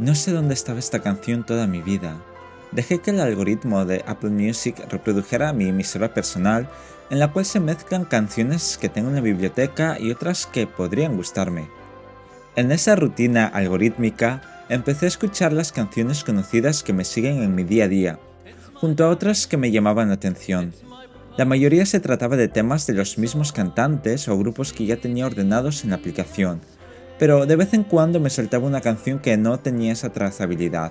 No sé dónde estaba esta canción toda mi vida. Dejé que el algoritmo de Apple Music reprodujera mi emisora personal en la cual se mezclan canciones que tengo en la biblioteca y otras que podrían gustarme. En esa rutina algorítmica empecé a escuchar las canciones conocidas que me siguen en mi día a día, junto a otras que me llamaban la atención. La mayoría se trataba de temas de los mismos cantantes o grupos que ya tenía ordenados en la aplicación, pero de vez en cuando me saltaba una canción que no tenía esa trazabilidad,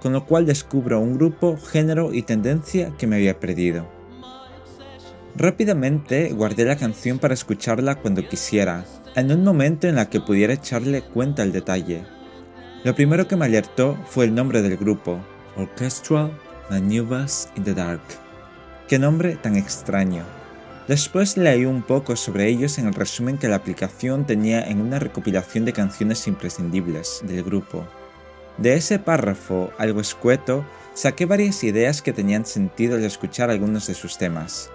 con lo cual descubro un grupo, género y tendencia que me había perdido. Rápidamente guardé la canción para escucharla cuando quisiera, en un momento en la que pudiera echarle cuenta al detalle. Lo primero que me alertó fue el nombre del grupo, Orchestral Maneuvers in the Dark. Qué nombre tan extraño. Después leí un poco sobre ellos en el resumen que la aplicación tenía en una recopilación de canciones imprescindibles del grupo. De ese párrafo, algo escueto, saqué varias ideas que tenían sentido al escuchar algunos de sus temas.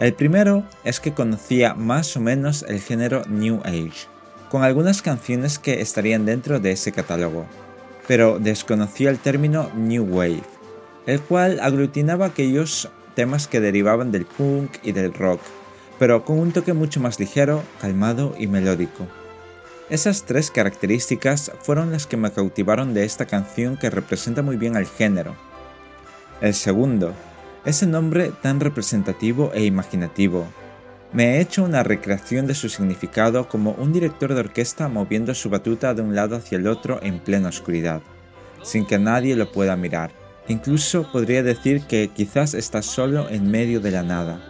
El primero es que conocía más o menos el género New Age, con algunas canciones que estarían dentro de ese catálogo, pero desconocía el término New Wave, el cual aglutinaba aquellos temas que derivaban del punk y del rock, pero con un toque mucho más ligero, calmado y melódico. Esas tres características fueron las que me cautivaron de esta canción que representa muy bien al género. El segundo ese nombre tan representativo e imaginativo. Me he hecho una recreación de su significado como un director de orquesta moviendo su batuta de un lado hacia el otro en plena oscuridad, sin que nadie lo pueda mirar. Incluso podría decir que quizás está solo en medio de la nada.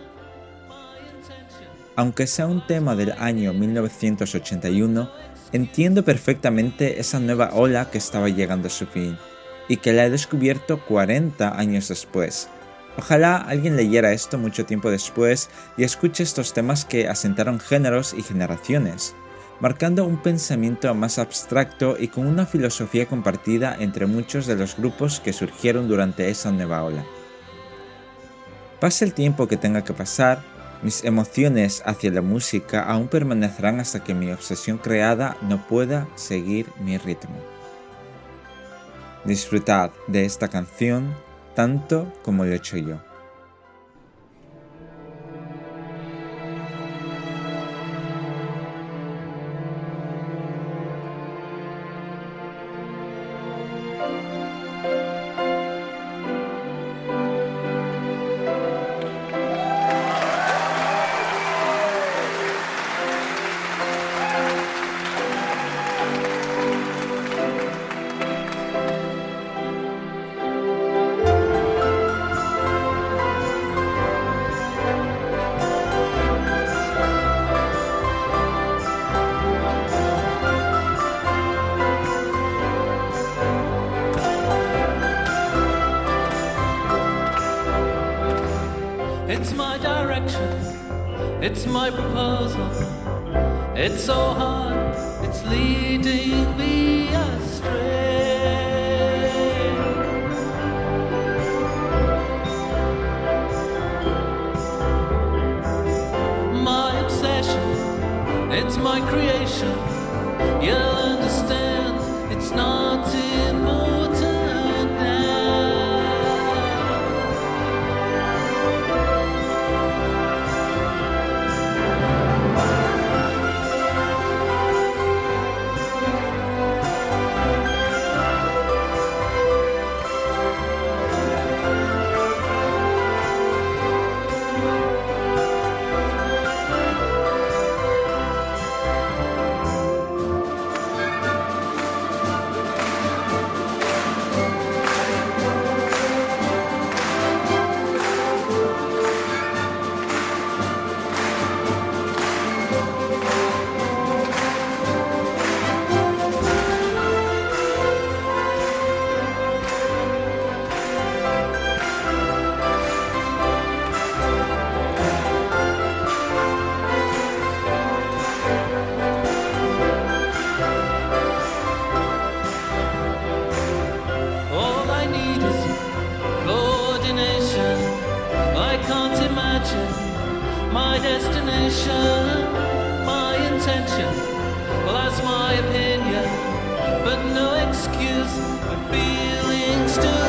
Aunque sea un tema del año 1981, entiendo perfectamente esa nueva ola que estaba llegando a su fin, y que la he descubierto 40 años después, Ojalá alguien leyera esto mucho tiempo después y escuche estos temas que asentaron géneros y generaciones, marcando un pensamiento más abstracto y con una filosofía compartida entre muchos de los grupos que surgieron durante esa nueva ola. Pase el tiempo que tenga que pasar, mis emociones hacia la música aún permanecerán hasta que mi obsesión creada no pueda seguir mi ritmo. Disfrutad de esta canción tanto como lo he hecho yo. It's my proposal. It's so hard, it's leading me astray. My obsession, it's my creation. You'll understand, it's not can't imagine my destination, my intention. Well, that's my opinion. but no excuse for feelings still